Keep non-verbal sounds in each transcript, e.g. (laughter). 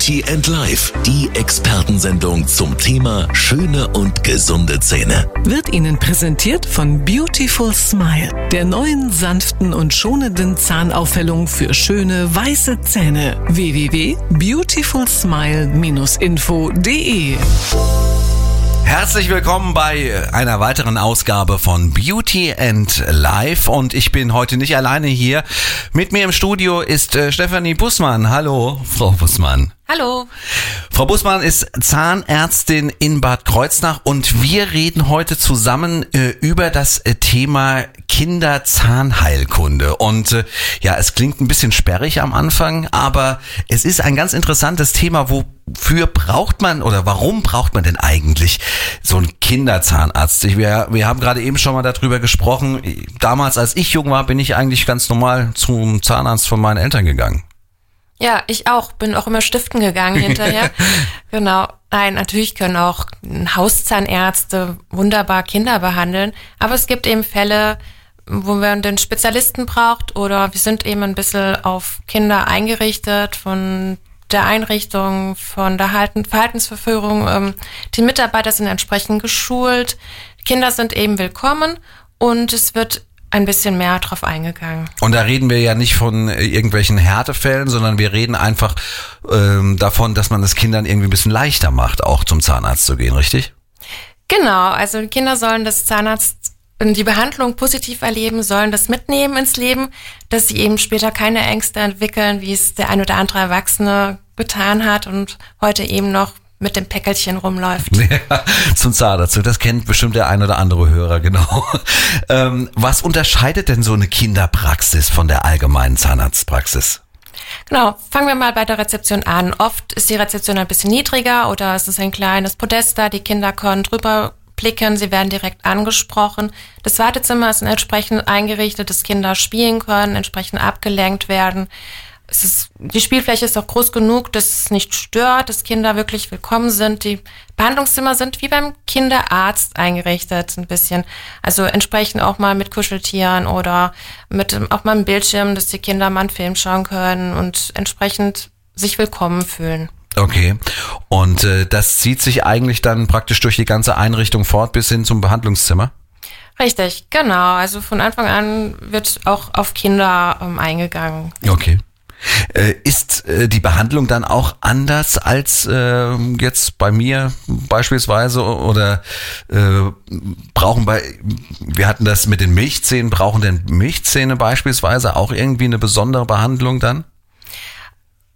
Beauty and Life, die Expertensendung zum Thema schöne und gesunde Zähne. Wird Ihnen präsentiert von Beautiful Smile, der neuen sanften und schonenden Zahnaufhellung für schöne weiße Zähne. www.beautifulsmile-info.de Herzlich willkommen bei einer weiteren Ausgabe von Beauty and Life und ich bin heute nicht alleine hier. Mit mir im Studio ist äh, Stefanie Bussmann. Hallo, Frau Bussmann. Hallo. Frau Bussmann ist Zahnärztin in Bad Kreuznach und wir reden heute zusammen äh, über das äh, Thema Kinderzahnheilkunde. Und äh, ja, es klingt ein bisschen sperrig am Anfang, aber es ist ein ganz interessantes Thema, wofür braucht man oder warum braucht man denn eigentlich so einen Kinderzahnarzt? Ich, wir, wir haben gerade eben schon mal darüber gesprochen. Damals, als ich jung war, bin ich eigentlich ganz normal zum Zahnarzt von meinen Eltern gegangen. Ja, ich auch. Bin auch immer stiften gegangen hinterher. (laughs) genau. Nein, natürlich können auch Hauszahnärzte wunderbar Kinder behandeln. Aber es gibt eben Fälle, wo man den Spezialisten braucht oder wir sind eben ein bisschen auf Kinder eingerichtet von der Einrichtung, von der Verhaltensverführung. Ähm, die Mitarbeiter sind entsprechend geschult. Kinder sind eben willkommen und es wird ein bisschen mehr drauf eingegangen. Und da reden wir ja nicht von äh, irgendwelchen Härtefällen, sondern wir reden einfach ähm, davon, dass man es Kindern irgendwie ein bisschen leichter macht, auch zum Zahnarzt zu gehen, richtig? Genau, also Kinder sollen das Zahnarzt die Behandlung positiv erleben, sollen das mitnehmen ins Leben, dass sie eben später keine Ängste entwickeln, wie es der ein oder andere Erwachsene getan hat und heute eben noch mit dem Päckelchen rumläuft. Ja, zum Zahnarzt. Das kennt bestimmt der ein oder andere Hörer, genau. Ähm, was unterscheidet denn so eine Kinderpraxis von der allgemeinen Zahnarztpraxis? Genau, fangen wir mal bei der Rezeption an. Oft ist die Rezeption ein bisschen niedriger oder es ist ein kleines Podest da, die Kinder können drüber blicken, sie werden direkt angesprochen. Das Wartezimmer ist entsprechend eingerichtet, dass Kinder spielen können, entsprechend abgelenkt werden ist, die Spielfläche ist auch groß genug, dass es nicht stört, dass Kinder wirklich willkommen sind. Die Behandlungszimmer sind wie beim Kinderarzt eingerichtet, ein bisschen. Also entsprechend auch mal mit Kuscheltieren oder mit auch mal einem Bildschirm, dass die Kinder mal einen Film schauen können und entsprechend sich willkommen fühlen. Okay. Und äh, das zieht sich eigentlich dann praktisch durch die ganze Einrichtung fort bis hin zum Behandlungszimmer? Richtig, genau. Also von Anfang an wird auch auf Kinder ähm, eingegangen. Okay. Äh, ist äh, die Behandlung dann auch anders als äh, jetzt bei mir beispielsweise oder äh, brauchen bei, wir hatten das mit den Milchzähnen, brauchen denn Milchzähne beispielsweise auch irgendwie eine besondere Behandlung dann?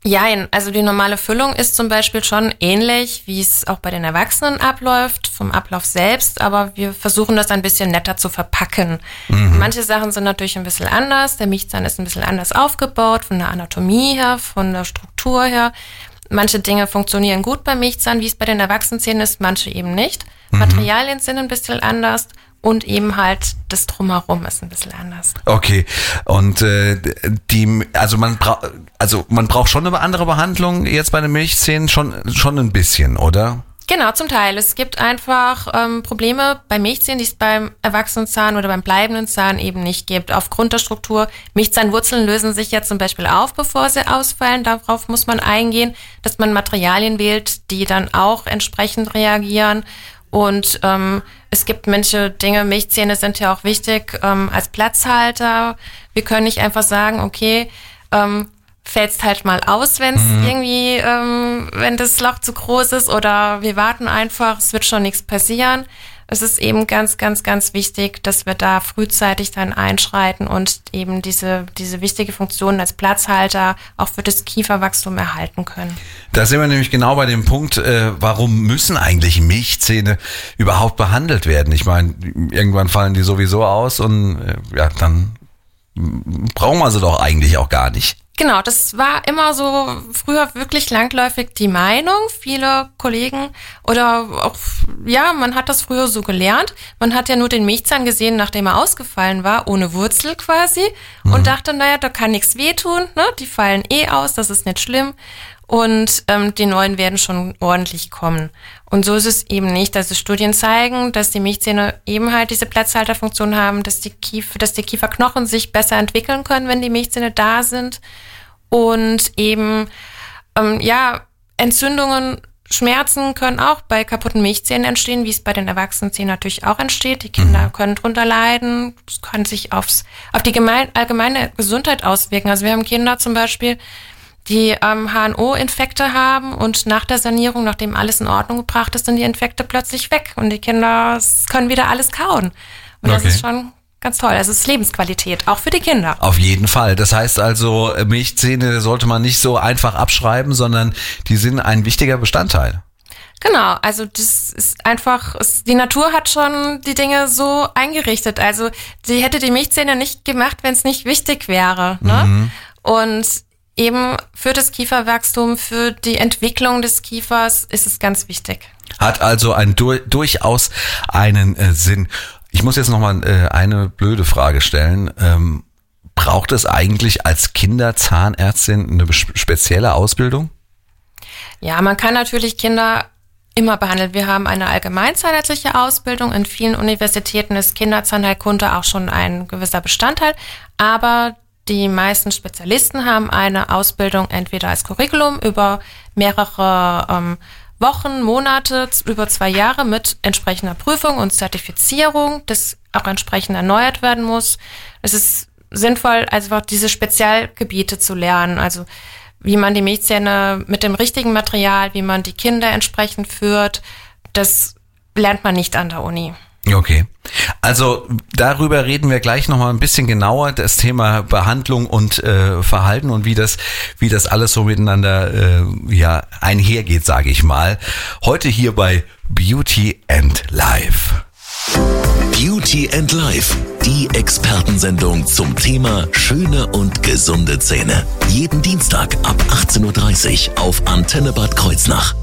Ja, also die normale Füllung ist zum Beispiel schon ähnlich, wie es auch bei den Erwachsenen abläuft, vom Ablauf selbst, aber wir versuchen das ein bisschen netter zu verpacken. Mhm. Manche Sachen sind natürlich ein bisschen anders. Der Milchzahn ist ein bisschen anders aufgebaut, von der Anatomie her, von der Struktur her. Manche Dinge funktionieren gut beim Milchzahn, wie es bei den Erwachsenen ist, manche eben nicht. Mhm. Materialien sind ein bisschen anders und eben halt das drumherum ist ein bisschen anders. Okay. Und äh, die, also man braucht, also man braucht schon eine andere Behandlung jetzt bei den Milchzähnen schon schon ein bisschen, oder? Genau, zum Teil. Es gibt einfach ähm, Probleme bei Milchzähnen, die es beim Erwachsenenzahn oder beim bleibenden Zahn eben nicht gibt. Aufgrund der Struktur, Milchzahnwurzeln lösen sich ja zum Beispiel auf, bevor sie ausfallen. Darauf muss man eingehen, dass man Materialien wählt, die dann auch entsprechend reagieren. Und ähm, es gibt manche Dinge, Milchzähne sind ja auch wichtig ähm, als Platzhalter. Wir können nicht einfach sagen, okay, ähm, fällst halt mal aus, wenn es mhm. irgendwie, ähm, wenn das Loch zu groß ist oder wir warten einfach, es wird schon nichts passieren es ist eben ganz, ganz, ganz wichtig, dass wir da frühzeitig dann einschreiten und eben diese, diese wichtige Funktion als Platzhalter auch für das Kieferwachstum erhalten können. Da sind wir nämlich genau bei dem Punkt, äh, warum müssen eigentlich Milchzähne überhaupt behandelt werden? Ich meine, irgendwann fallen die sowieso aus und äh, ja, dann brauchen wir sie doch eigentlich auch gar nicht. Genau, das war immer so früher wirklich langläufig die Meinung. Viele Kollegen oder auch, ja, man hat das früher so gelernt. Man hat ja nur den Milchzahn gesehen, nachdem er ausgefallen war, ohne Wurzel quasi. Mhm. Und dachte, naja, da kann nichts wehtun, ne? Die fallen eh aus, das ist nicht schlimm und ähm, die neuen werden schon ordentlich kommen. Und so ist es eben nicht. Also Studien zeigen, dass die Milchzähne eben halt diese Platzhalterfunktion haben, dass die, Kiefer, dass die Kieferknochen sich besser entwickeln können, wenn die Milchzähne da sind. Und eben, ähm, ja, Entzündungen, Schmerzen können auch bei kaputten Milchzähnen entstehen, wie es bei den Erwachsenenzähnen natürlich auch entsteht. Die Kinder mhm. können drunter leiden. Es kann sich aufs, auf die gemein, allgemeine Gesundheit auswirken. Also wir haben Kinder zum Beispiel, die ähm, HNO-Infekte haben und nach der Sanierung, nachdem alles in Ordnung gebracht ist, sind die Infekte plötzlich weg und die Kinder können wieder alles kauen. Und okay. das ist schon ganz toll. Also es ist Lebensqualität, auch für die Kinder. Auf jeden Fall. Das heißt also, Milchzähne sollte man nicht so einfach abschreiben, sondern die sind ein wichtiger Bestandteil. Genau, also das ist einfach, die Natur hat schon die Dinge so eingerichtet. Also sie hätte die Milchzähne nicht gemacht, wenn es nicht wichtig wäre. Ne? Mhm. Und eben für das Kieferwachstum, für die Entwicklung des Kiefers ist es ganz wichtig. Hat also ein, durchaus einen äh, Sinn. Ich muss jetzt noch mal äh, eine blöde Frage stellen. Ähm, braucht es eigentlich als Kinderzahnärztin eine spezielle Ausbildung? Ja, man kann natürlich Kinder immer behandelt. Wir haben eine allgemeinzahnärztliche Ausbildung. In vielen Universitäten ist Kinderzahnheilkunde auch schon ein gewisser Bestandteil. Aber die meisten Spezialisten haben eine Ausbildung entweder als Curriculum über mehrere ähm, Wochen, Monate, über zwei Jahre mit entsprechender Prüfung und Zertifizierung, das auch entsprechend erneuert werden muss. Es ist sinnvoll, einfach diese Spezialgebiete zu lernen, also wie man die Milchzähne mit dem richtigen Material, wie man die Kinder entsprechend führt, das lernt man nicht an der Uni. Okay. Also darüber reden wir gleich nochmal ein bisschen genauer, das Thema Behandlung und äh, Verhalten und wie das, wie das alles so miteinander äh, ja, einhergeht, sage ich mal. Heute hier bei Beauty and Life. Beauty and Life, die Expertensendung zum Thema schöne und gesunde Zähne. Jeden Dienstag ab 18.30 Uhr auf Antenne Bad Kreuznach.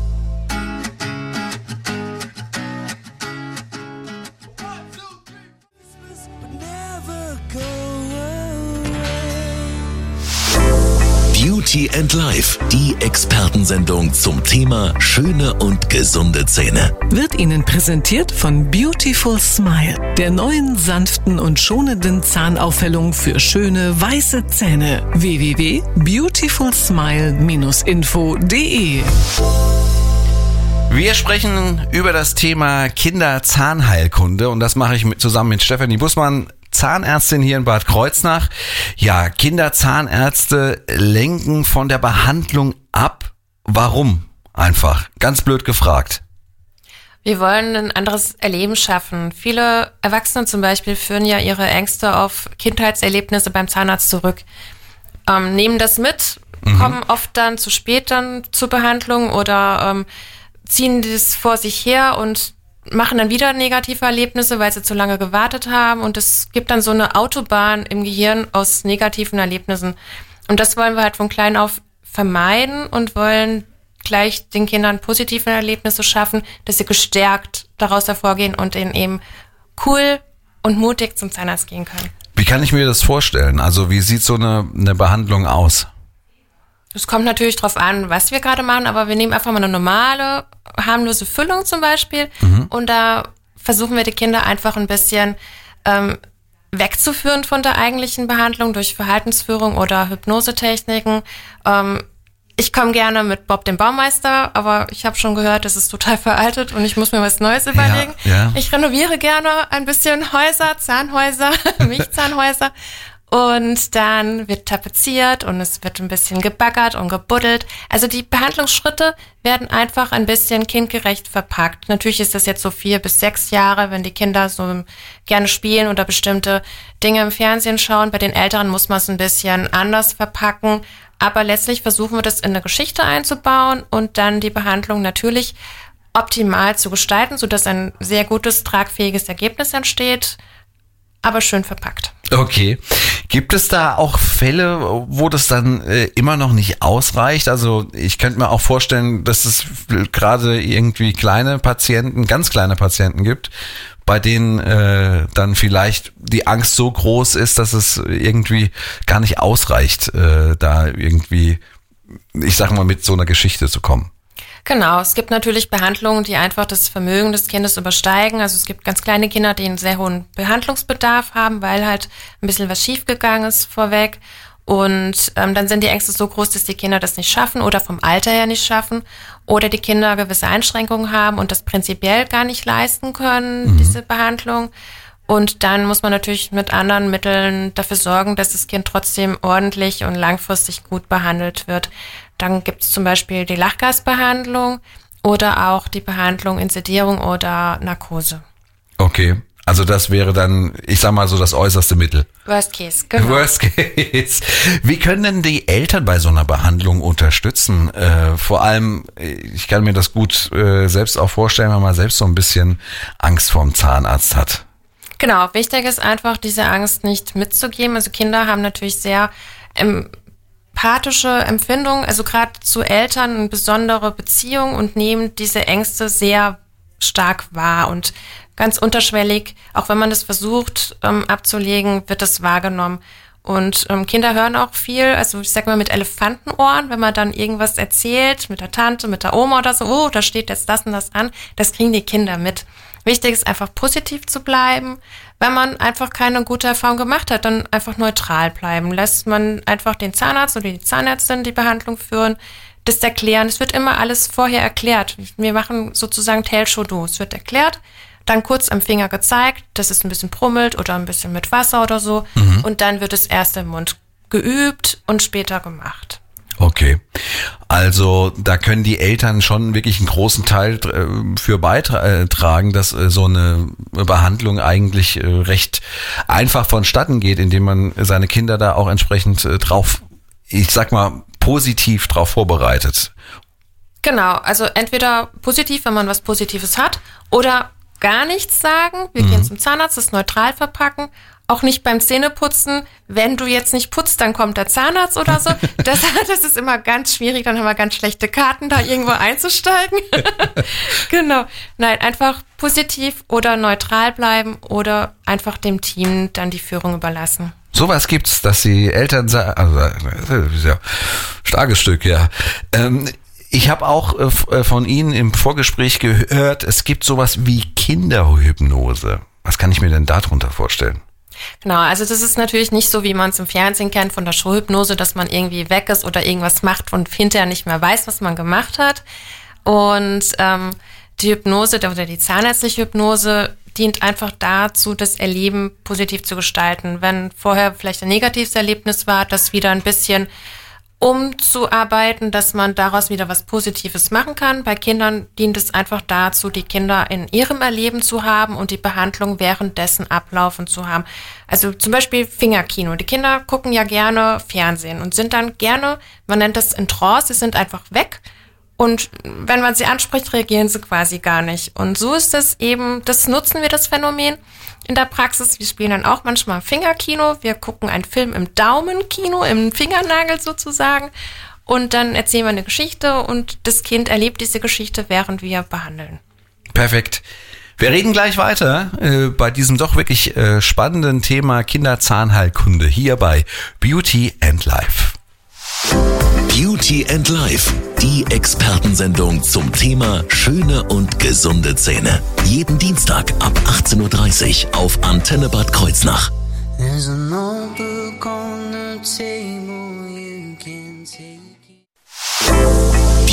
Beauty and Life, die Expertensendung zum Thema schöne und gesunde Zähne. Wird Ihnen präsentiert von Beautiful Smile, der neuen sanften und schonenden Zahnaufhellung für schöne weiße Zähne. www.beautifulsmile-info.de wir sprechen über das Thema Kinderzahnheilkunde und das mache ich mit, zusammen mit Stefanie Bussmann, Zahnärztin hier in Bad Kreuznach. Ja, Kinderzahnärzte lenken von der Behandlung ab. Warum? Einfach. Ganz blöd gefragt. Wir wollen ein anderes Erleben schaffen. Viele Erwachsene zum Beispiel führen ja ihre Ängste auf Kindheitserlebnisse beim Zahnarzt zurück, ähm, nehmen das mit, mhm. kommen oft dann zu spät dann zur Behandlung oder ähm, ziehen das vor sich her und machen dann wieder negative Erlebnisse, weil sie zu lange gewartet haben. Und es gibt dann so eine Autobahn im Gehirn aus negativen Erlebnissen. Und das wollen wir halt von klein auf vermeiden und wollen gleich den Kindern positive Erlebnisse schaffen, dass sie gestärkt daraus hervorgehen und ihnen eben cool und mutig zum Zahnarzt gehen können. Wie kann ich mir das vorstellen? Also wie sieht so eine, eine Behandlung aus? Es kommt natürlich drauf an, was wir gerade machen, aber wir nehmen einfach mal eine normale, harmlose Füllung zum Beispiel mhm. und da versuchen wir die Kinder einfach ein bisschen ähm, wegzuführen von der eigentlichen Behandlung durch Verhaltensführung oder Hypnosetechniken. Ähm, ich komme gerne mit Bob dem Baumeister, aber ich habe schon gehört, das ist total veraltet und ich muss mir was Neues überlegen. Ja, ja. Ich renoviere gerne ein bisschen Häuser, Zahnhäuser, (laughs) Milchzahnhäuser und dann wird tapeziert und es wird ein bisschen gebaggert und gebuddelt. Also die Behandlungsschritte werden einfach ein bisschen kindgerecht verpackt. Natürlich ist das jetzt so vier bis sechs Jahre, wenn die Kinder so gerne spielen oder bestimmte Dinge im Fernsehen schauen. Bei den Älteren muss man es ein bisschen anders verpacken. Aber letztlich versuchen wir das in eine Geschichte einzubauen und dann die Behandlung natürlich optimal zu gestalten, sodass ein sehr gutes, tragfähiges Ergebnis entsteht, aber schön verpackt. Okay. Gibt es da auch Fälle, wo das dann äh, immer noch nicht ausreicht? Also ich könnte mir auch vorstellen, dass es gerade irgendwie kleine Patienten, ganz kleine Patienten gibt, bei denen äh, dann vielleicht die Angst so groß ist, dass es irgendwie gar nicht ausreicht, äh, da irgendwie, ich sag mal, mit so einer Geschichte zu kommen. Genau, es gibt natürlich Behandlungen, die einfach das Vermögen des Kindes übersteigen. Also es gibt ganz kleine Kinder, die einen sehr hohen Behandlungsbedarf haben, weil halt ein bisschen was schiefgegangen ist vorweg. Und ähm, dann sind die Ängste so groß, dass die Kinder das nicht schaffen oder vom Alter her nicht schaffen oder die Kinder gewisse Einschränkungen haben und das prinzipiell gar nicht leisten können, mhm. diese Behandlung. Und dann muss man natürlich mit anderen Mitteln dafür sorgen, dass das Kind trotzdem ordentlich und langfristig gut behandelt wird. Dann gibt es zum Beispiel die Lachgasbehandlung oder auch die Behandlung in Sedierung oder Narkose. Okay. Also das wäre dann, ich sag mal so das äußerste Mittel. Worst Case, genau. Worst Case. Wie können denn die Eltern bei so einer Behandlung unterstützen? Äh, vor allem, ich kann mir das gut äh, selbst auch vorstellen, wenn man selbst so ein bisschen Angst vorm Zahnarzt hat. Genau, wichtig ist einfach, diese Angst nicht mitzugeben. Also Kinder haben natürlich sehr empathische Empfindungen, also gerade zu Eltern eine besondere Beziehung und nehmen diese Ängste sehr stark wahr und ganz unterschwellig, auch wenn man das versucht ähm, abzulegen, wird das wahrgenommen. Und ähm, Kinder hören auch viel, also ich sag mal mit Elefantenohren, wenn man dann irgendwas erzählt, mit der Tante, mit der Oma oder so, oh, da steht jetzt das und das an, das kriegen die Kinder mit. Wichtig ist einfach positiv zu bleiben. Wenn man einfach keine gute Erfahrung gemacht hat, dann einfach neutral bleiben. Lässt man einfach den Zahnarzt oder die Zahnärztin die Behandlung führen, das erklären. Es wird immer alles vorher erklärt. Wir machen sozusagen Tell Show Do. Es wird erklärt, dann kurz am Finger gezeigt, dass es ein bisschen brummelt oder ein bisschen mit Wasser oder so. Mhm. Und dann wird es erst im Mund geübt und später gemacht. Okay. Also da können die Eltern schon wirklich einen großen Teil äh, für beitragen, dass äh, so eine Behandlung eigentlich äh, recht einfach vonstatten geht, indem man seine Kinder da auch entsprechend drauf, ich sag mal, positiv drauf vorbereitet. Genau, also entweder positiv, wenn man was Positives hat, oder gar nichts sagen. Wir mhm. gehen zum Zahnarzt, das neutral verpacken auch nicht beim Zähneputzen, wenn du jetzt nicht putzt, dann kommt der Zahnarzt oder so. (laughs) Das, das ist immer ganz schwierig, dann haben wir ganz schlechte Karten, da irgendwo einzusteigen. (laughs) genau. Nein, einfach positiv oder neutral bleiben oder einfach dem Team dann die Führung überlassen. Sowas gibt's, dass die Eltern sagen, also das ist ja starkes Stück, ja. Ähm, ich habe auch äh, äh, von Ihnen im Vorgespräch gehört, es gibt sowas wie Kinderhypnose. Was kann ich mir denn darunter vorstellen? Genau, also das ist natürlich nicht so, wie man es im Fernsehen kennt von der Showhypnose, dass man irgendwie weg ist oder irgendwas macht und hinterher nicht mehr weiß, was man gemacht hat. Und ähm, die Hypnose oder die zahnärztliche Hypnose dient einfach dazu, das Erleben positiv zu gestalten. Wenn vorher vielleicht ein negatives Erlebnis war, das wieder ein bisschen umzuarbeiten, dass man daraus wieder was Positives machen kann. Bei Kindern dient es einfach dazu, die Kinder in ihrem Erleben zu haben und die Behandlung währenddessen ablaufen zu haben. Also zum Beispiel Fingerkino. Die Kinder gucken ja gerne Fernsehen und sind dann gerne, man nennt das in Trance, sie sind einfach weg. Und wenn man sie anspricht, reagieren sie quasi gar nicht. Und so ist das eben, das nutzen wir das Phänomen in der Praxis. Wir spielen dann auch manchmal Fingerkino. Wir gucken einen Film im Daumenkino, im Fingernagel sozusagen. Und dann erzählen wir eine Geschichte und das Kind erlebt diese Geschichte, während wir behandeln. Perfekt. Wir reden gleich weiter äh, bei diesem doch wirklich äh, spannenden Thema Kinderzahnheilkunde hier bei Beauty and Life. Beauty and Life, die Expertensendung zum Thema schöne und gesunde Zähne. Jeden Dienstag ab 18.30 Uhr auf Antenne Bad Kreuznach.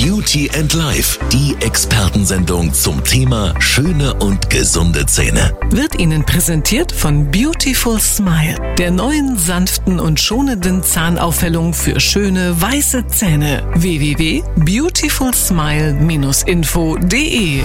Beauty and Life, die Expertensendung zum Thema schöne und gesunde Zähne. Wird Ihnen präsentiert von Beautiful Smile, der neuen sanften und schonenden Zahnaufhellung für schöne weiße Zähne. www.beautifulsmile-info.de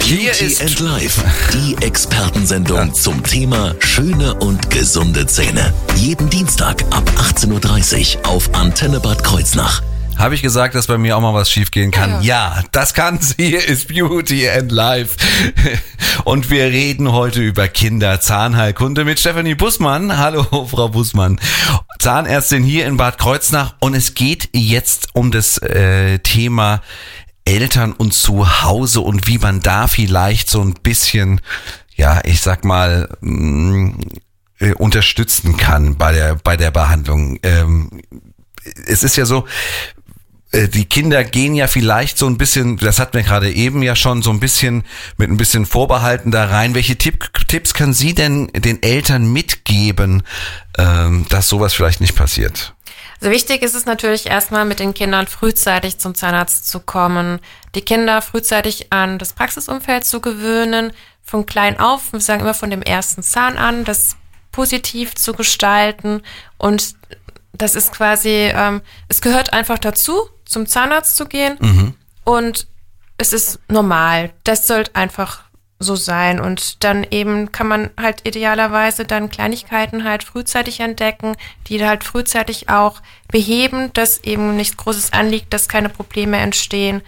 Beauty and Life, die Expertensendung zum Thema schöne und gesunde Zähne. Jeden Dienstag ab 18.30 Uhr auf Antenne Bad Kreuznach. Habe ich gesagt, dass bei mir auch mal was schiefgehen kann? Ja, ja das kann (laughs) sie. Ist Beauty and Life. (laughs) Und wir reden heute über Kinderzahnheilkunde mit Stephanie Bussmann. Hallo, (laughs) Frau Bussmann. Zahnärztin hier in Bad Kreuznach. Und es geht jetzt um das äh, Thema Eltern und zu Hause und wie man da vielleicht so ein bisschen, ja, ich sag mal, mh, mm, äh, unterstützen kann bei der bei der Behandlung. Ähm, es ist ja so, die Kinder gehen ja vielleicht so ein bisschen, das hatten wir gerade eben ja schon, so ein bisschen mit ein bisschen Vorbehalten da rein. Welche Tipp, Tipps können Sie denn den Eltern mitgeben, ähm, dass sowas vielleicht nicht passiert? Also wichtig ist es natürlich erstmal mit den Kindern frühzeitig zum Zahnarzt zu kommen, die Kinder frühzeitig an das Praxisumfeld zu gewöhnen, von klein auf, wir sagen immer von dem ersten Zahn an, das positiv zu gestalten und das ist quasi, ähm, es gehört einfach dazu, zum Zahnarzt zu gehen mhm. und es ist normal. Das sollte einfach so sein und dann eben kann man halt idealerweise dann Kleinigkeiten halt frühzeitig entdecken, die halt frühzeitig auch beheben, dass eben nichts Großes anliegt, dass keine Probleme entstehen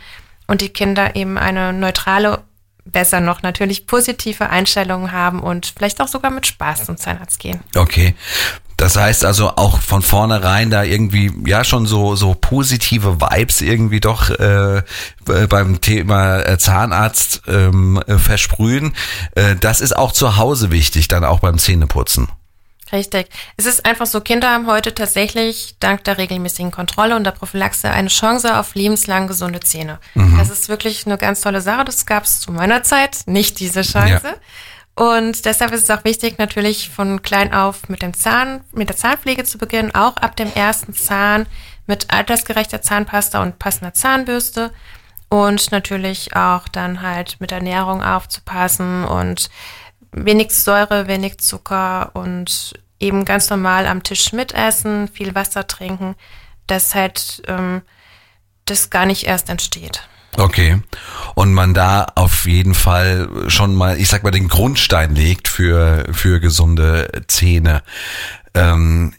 und die Kinder eben eine neutrale besser noch natürlich positive Einstellungen haben und vielleicht auch sogar mit Spaß zum Zahnarzt gehen. Okay. Das heißt also auch von vornherein da irgendwie ja schon so so positive Vibes irgendwie doch äh, beim Thema äh, Zahnarzt ähm, äh, versprühen. Äh, das ist auch zu Hause wichtig, dann auch beim Zähneputzen. Richtig. Es ist einfach so, Kinder haben heute tatsächlich dank der regelmäßigen Kontrolle und der Prophylaxe eine Chance auf lebenslang gesunde Zähne. Mhm. Das ist wirklich eine ganz tolle Sache. Das gab es zu meiner Zeit nicht, diese Chance. Ja. Und deshalb ist es auch wichtig, natürlich von klein auf mit dem Zahn, mit der Zahnpflege zu beginnen, auch ab dem ersten Zahn mit altersgerechter Zahnpasta und passender Zahnbürste und natürlich auch dann halt mit Ernährung aufzupassen und wenig Säure, wenig Zucker und eben ganz normal am Tisch mitessen, viel Wasser trinken, dass halt ähm, das gar nicht erst entsteht. Okay. Und man da auf jeden Fall schon mal, ich sag mal, den Grundstein legt für, für gesunde Zähne. Ähm,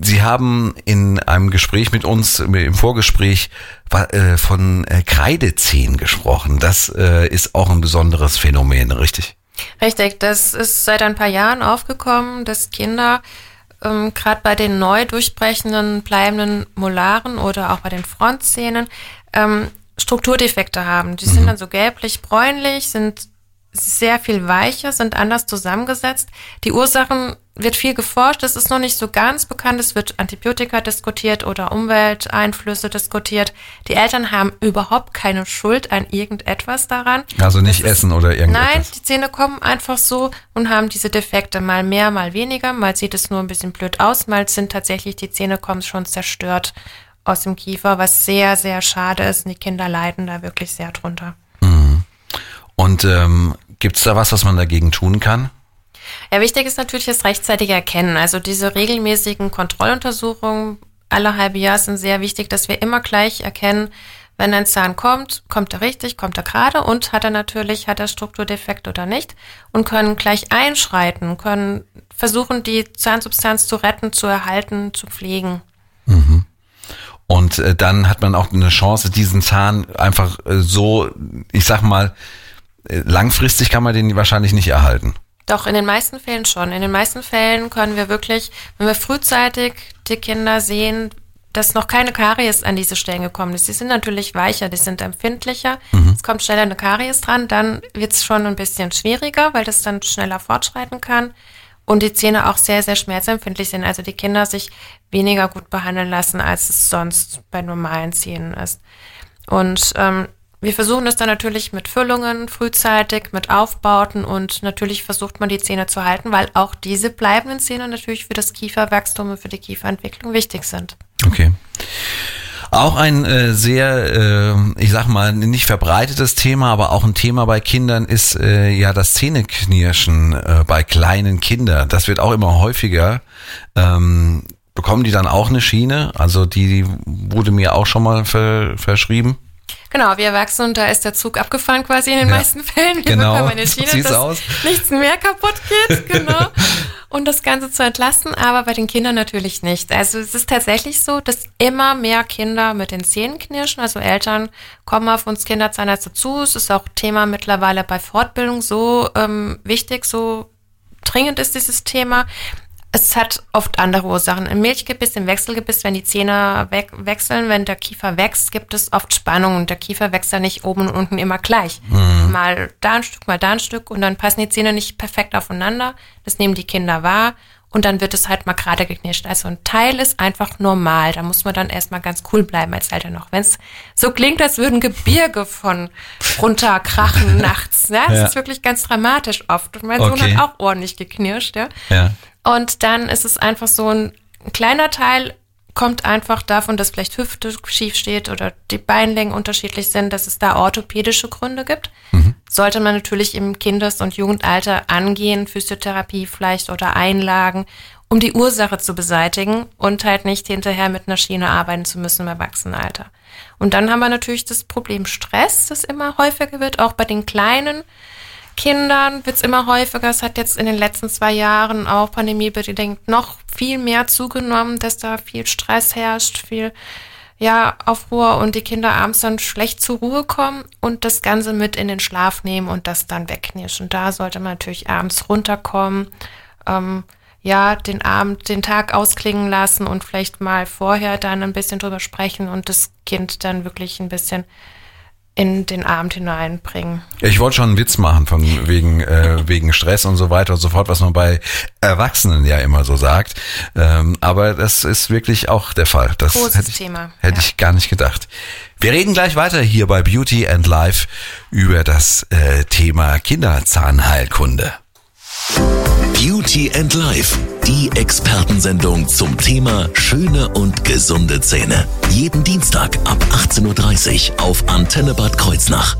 Sie haben in einem Gespräch mit uns, im Vorgespräch, äh, von äh, Kreidezähnen gesprochen. Das äh, ist auch ein besonderes Phänomen, richtig? Richtig, das ist seit ein paar Jahren aufgekommen, dass Kinder ähm, gerade bei den neu durchbrechenden, bleibenden Molaren oder auch bei den Frontzähnen ähm, Strukturdefekte haben. Die mhm. sind dann so gelblich-bräunlich, sind sehr viel weicher, sind anders zusammengesetzt. Die Ursachen wird viel geforscht, es ist noch nicht so ganz bekannt, es wird Antibiotika diskutiert oder Umwelteinflüsse diskutiert. Die Eltern haben überhaupt keine Schuld an irgendetwas daran. Also nicht das essen oder irgendwas. Nein, die Zähne kommen einfach so und haben diese Defekte mal mehr, mal weniger, mal sieht es nur ein bisschen blöd aus, mal sind tatsächlich die Zähne kommen schon zerstört aus dem Kiefer, was sehr, sehr schade ist und die Kinder leiden da wirklich sehr drunter. Mhm. Und ähm, gibt es da was, was man dagegen tun kann? Ja, wichtig ist natürlich das rechtzeitige Erkennen. Also diese regelmäßigen Kontrolluntersuchungen alle halbe Jahr sind sehr wichtig, dass wir immer gleich erkennen, wenn ein Zahn kommt, kommt er richtig, kommt er gerade und hat er natürlich, hat er Strukturdefekt oder nicht und können gleich einschreiten, können versuchen, die Zahnsubstanz zu retten, zu erhalten, zu pflegen. Mhm. Und äh, dann hat man auch eine Chance, diesen Zahn einfach äh, so, ich sag mal, äh, langfristig kann man den wahrscheinlich nicht erhalten. Doch, in den meisten Fällen schon. In den meisten Fällen können wir wirklich, wenn wir frühzeitig die Kinder sehen, dass noch keine Karies an diese Stellen gekommen ist. Die sind natürlich weicher, die sind empfindlicher. Mhm. Es kommt schneller eine Karies dran, dann wird es schon ein bisschen schwieriger, weil das dann schneller fortschreiten kann. Und die Zähne auch sehr, sehr schmerzempfindlich sind. Also die Kinder sich weniger gut behandeln lassen, als es sonst bei normalen Zähnen ist. Und ähm, wir versuchen es dann natürlich mit Füllungen frühzeitig, mit Aufbauten und natürlich versucht man die Zähne zu halten, weil auch diese bleibenden Zähne natürlich für das Kieferwachstum und für die Kieferentwicklung wichtig sind. Okay. Auch ein äh, sehr, äh, ich sag mal, nicht verbreitetes Thema, aber auch ein Thema bei Kindern ist äh, ja das Zähneknirschen äh, bei kleinen Kindern. Das wird auch immer häufiger. Ähm, bekommen die dann auch eine Schiene? Also die wurde mir auch schon mal ver verschrieben. Genau, wir Erwachsenen, da ist der Zug abgefahren quasi in den ja, meisten Fällen. Wir genau, bekommen eine Schiene, (laughs) dass aus. nichts mehr kaputt geht, genau. (laughs) und das Ganze zu entlasten, aber bei den Kindern natürlich nicht. Also es ist tatsächlich so, dass immer mehr Kinder mit den Zähnen knirschen. Also Eltern kommen auf uns Kinderzahnärzte zu. Es ist auch Thema mittlerweile bei Fortbildung so ähm, wichtig, so dringend ist dieses Thema. Es hat oft andere Ursachen. Im Milchgebiss, im Wechselgebiss, wenn die Zähne we wechseln, wenn der Kiefer wächst, gibt es oft Spannung und der Kiefer wächst ja nicht oben und unten immer gleich. Mhm. Mal da ein Stück, mal da ein Stück und dann passen die Zähne nicht perfekt aufeinander. Das nehmen die Kinder wahr und dann wird es halt mal gerade geknirscht. Also ein Teil ist einfach normal. Da muss man dann erstmal ganz cool bleiben als Eltern noch. Wenn es so klingt, als würden Gebirge von runterkrachen (laughs) nachts. Ja? Das Ja. ist wirklich ganz dramatisch oft. Und mein Okay. Sohn hat auch ordentlich geknirscht. Ja? Ja. Und dann ist es einfach so ein, ein kleiner Teil kommt einfach davon, dass vielleicht Hüfte schief steht oder die Beinlängen unterschiedlich sind, dass es da orthopädische Gründe gibt. Sollte man natürlich im Kindes- und Jugendalter angehen, Physiotherapie vielleicht oder Einlagen, um die Ursache zu beseitigen und halt nicht hinterher mit einer Schiene arbeiten zu müssen im Erwachsenenalter. Und dann haben wir natürlich das Problem Stress, das immer häufiger wird, auch bei den kleinen Kindern wird es immer häufiger. Es hat jetzt in den letzten zwei Jahren auch pandemiebedingt noch viel mehr zugenommen, dass da viel Stress herrscht, viel ja, Aufruhr und die Kinder abends dann schlecht zur Ruhe kommen und das Ganze mit in den Schlaf nehmen und das dann wegknirschen. Da sollte man natürlich abends runterkommen, ähm, ja, den Abend, den Tag ausklingen lassen und vielleicht mal vorher dann ein bisschen drüber sprechen und das Kind dann wirklich ein bisschen in den Abend hineinbringen. Ich wollte schon einen Witz machen von wegen äh, wegen Stress und so weiter und so fort, was man bei Erwachsenen ja immer so sagt. Ähm, aber das ist wirklich auch der Fall. Das Großes hätte ich, Thema, hätte ja. ich gar nicht gedacht. Wir reden gleich weiter hier bei Beauty and Life über das äh, Thema Kinderzahnheilkunde. Beauty and Life, die Expertensendung zum Thema schöne und gesunde Zähne. Jeden Dienstag ab 18.30 Uhr auf Antenne Bad Kreuznach.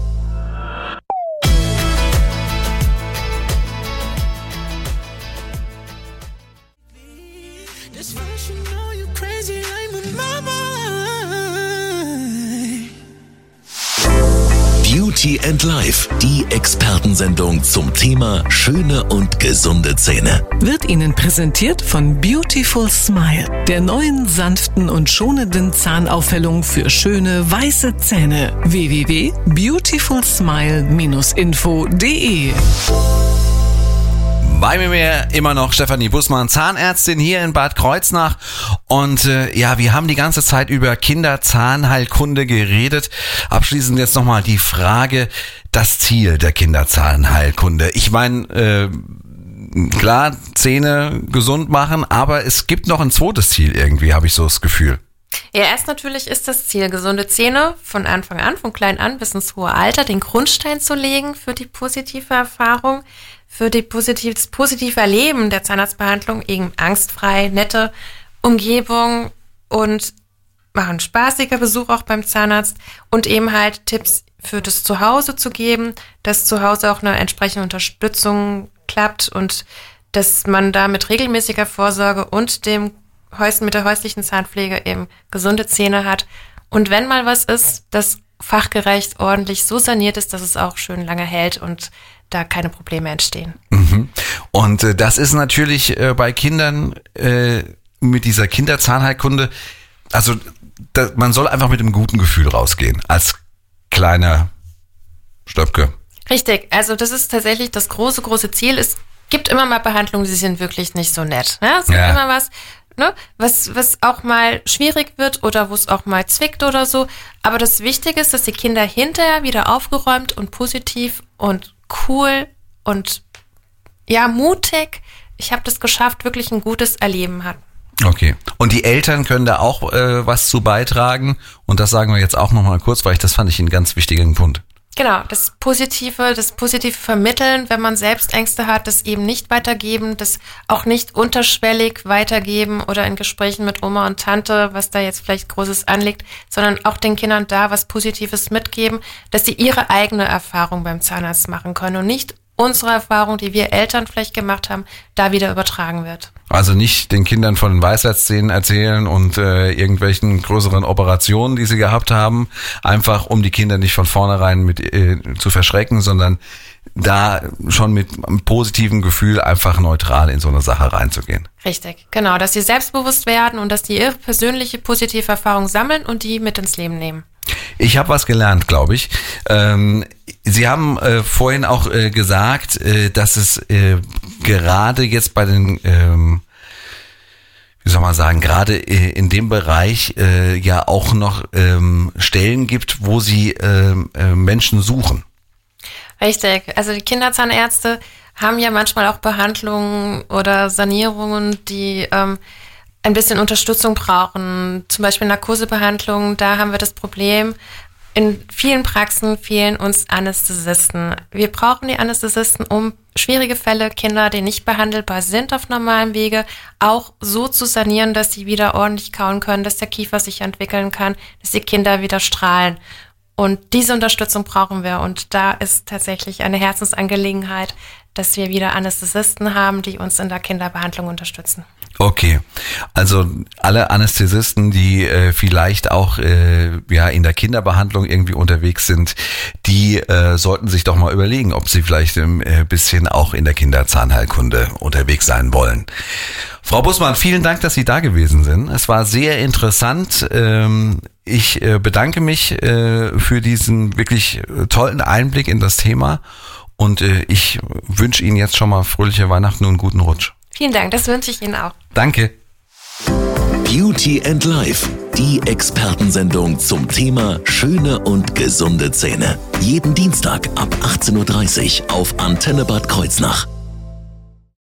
Beauty and Life, die Expertensendung zum Thema schöne und gesunde Zähne. Wird Ihnen präsentiert von Beautiful Smile, der neuen sanften und schonenden Zahnaufhellung für schöne weiße Zähne. www.beautifulsmile-info.de Bei mir immer noch Stefanie Bussmann, Zahnärztin hier in Bad Kreuznach. Und äh, ja, wir haben die ganze Zeit über Kinderzahnheilkunde geredet. Abschließend jetzt nochmal die Frage, das Ziel der Kinderzahnheilkunde. Ich meine, äh, klar, Zähne gesund machen, aber es gibt noch ein zweites Ziel irgendwie, habe ich so das Gefühl. Ja, erst natürlich ist das Ziel, gesunde Zähne von Anfang an, von klein an bis ins hohe Alter, den Grundstein zu legen für die positive Erfahrung, für die positiv, das positive Erleben der Zahnarztbehandlung, eben angstfrei, nette Umgebung und machen spaßiger Besuch auch beim Zahnarzt und eben halt Tipps für das Zuhause zu geben, dass zu Hause auch eine entsprechende Unterstützung klappt und dass man da mit regelmäßiger Vorsorge und dem Häus mit der häuslichen Zahnpflege eben gesunde Zähne hat. Und wenn mal was ist, das fachgerecht ordentlich so saniert ist, dass es auch schön lange hält und da keine Probleme entstehen. Und äh, das ist natürlich äh, bei Kindern äh, mit dieser Kinderzahnheilkunde, also da, man soll einfach mit einem guten Gefühl rausgehen, als kleiner Stöpke. Richtig, also das ist tatsächlich das große, große Ziel. Es gibt immer mal Behandlungen, die sind wirklich nicht so nett. Ne? Es gibt Ja. immer was, ne? was, was auch mal schwierig wird oder wo es auch mal zwickt oder so. Aber das Wichtige ist, dass die Kinder hinterher wieder aufgeräumt und positiv und cool und ja, mutig, ich habe das geschafft, wirklich ein gutes Erleben hatten. Okay. Und die Eltern können da auch äh, was zu beitragen. Und das sagen wir jetzt auch nochmal kurz, weil ich das fand ich einen ganz wichtigen Punkt. Genau, das Positive, das Positive vermitteln, wenn man selbst Ängste hat, das eben nicht weitergeben, das auch nicht unterschwellig weitergeben oder in Gesprächen mit Oma und Tante, was da jetzt vielleicht Großes anliegt, sondern auch den Kindern da was Positives mitgeben, dass sie ihre eigene Erfahrung beim Zahnarzt machen können und nicht unsere Erfahrung, die wir Eltern vielleicht gemacht haben, da wieder übertragen wird. Also nicht den Kindern von den Weisheitszähnen erzählen und äh, irgendwelchen größeren Operationen, die sie gehabt haben, einfach um die Kinder nicht von vornherein mit äh, zu verschrecken, sondern da schon mit einem positiven Gefühl einfach neutral in so eine Sache reinzugehen. Richtig, genau, dass sie selbstbewusst werden und dass die ihre persönliche positive Erfahrung sammeln und die mit ins Leben nehmen. Ich habe was gelernt, glaube ich. Ähm, Sie haben äh, vorhin auch äh, gesagt, äh, dass es äh, gerade jetzt bei den, ähm, wie soll man sagen, gerade äh, in dem Bereich äh, ja auch noch ähm, Stellen gibt, wo Sie ähm, äh, Menschen suchen. Richtig. Also die Kinderzahnärzte haben ja manchmal auch Behandlungen oder Sanierungen, die ähm, ein bisschen Unterstützung brauchen. Zum Beispiel Narkosebehandlungen, da haben wir das Problem, in vielen Praxen fehlen uns Anästhesisten. Wir brauchen die Anästhesisten, um schwierige Fälle, Kinder, die nicht behandelbar sind auf normalem Wege, auch so zu sanieren, dass sie wieder ordentlich kauen können, dass der Kiefer sich entwickeln kann, dass die Kinder wieder strahlen. Und diese Unterstützung brauchen wir. Und da ist tatsächlich eine Herzensangelegenheit, dass wir wieder Anästhesisten haben, die uns in der Kinderbehandlung unterstützen. Okay, also alle Anästhesisten, die äh, vielleicht auch äh, ja in der Kinderbehandlung irgendwie unterwegs sind, die äh, sollten sich doch mal überlegen, ob sie vielleicht ein äh, bisschen auch in der Kinderzahnheilkunde unterwegs sein wollen. Frau Bussmann, vielen Dank, dass Sie da gewesen sind. Es war sehr interessant. Ähm, ich äh, bedanke mich äh, für diesen wirklich tollen Einblick in das Thema und äh, ich wünsche Ihnen jetzt schon mal fröhliche Weihnachten und guten Rutsch. Vielen Dank, das wünsche ich Ihnen auch. Danke. Beauty and Life, die Expertensendung zum Thema schöne und gesunde Zähne. Jeden Dienstag ab 18.30 Uhr auf Antenne Bad Kreuznach.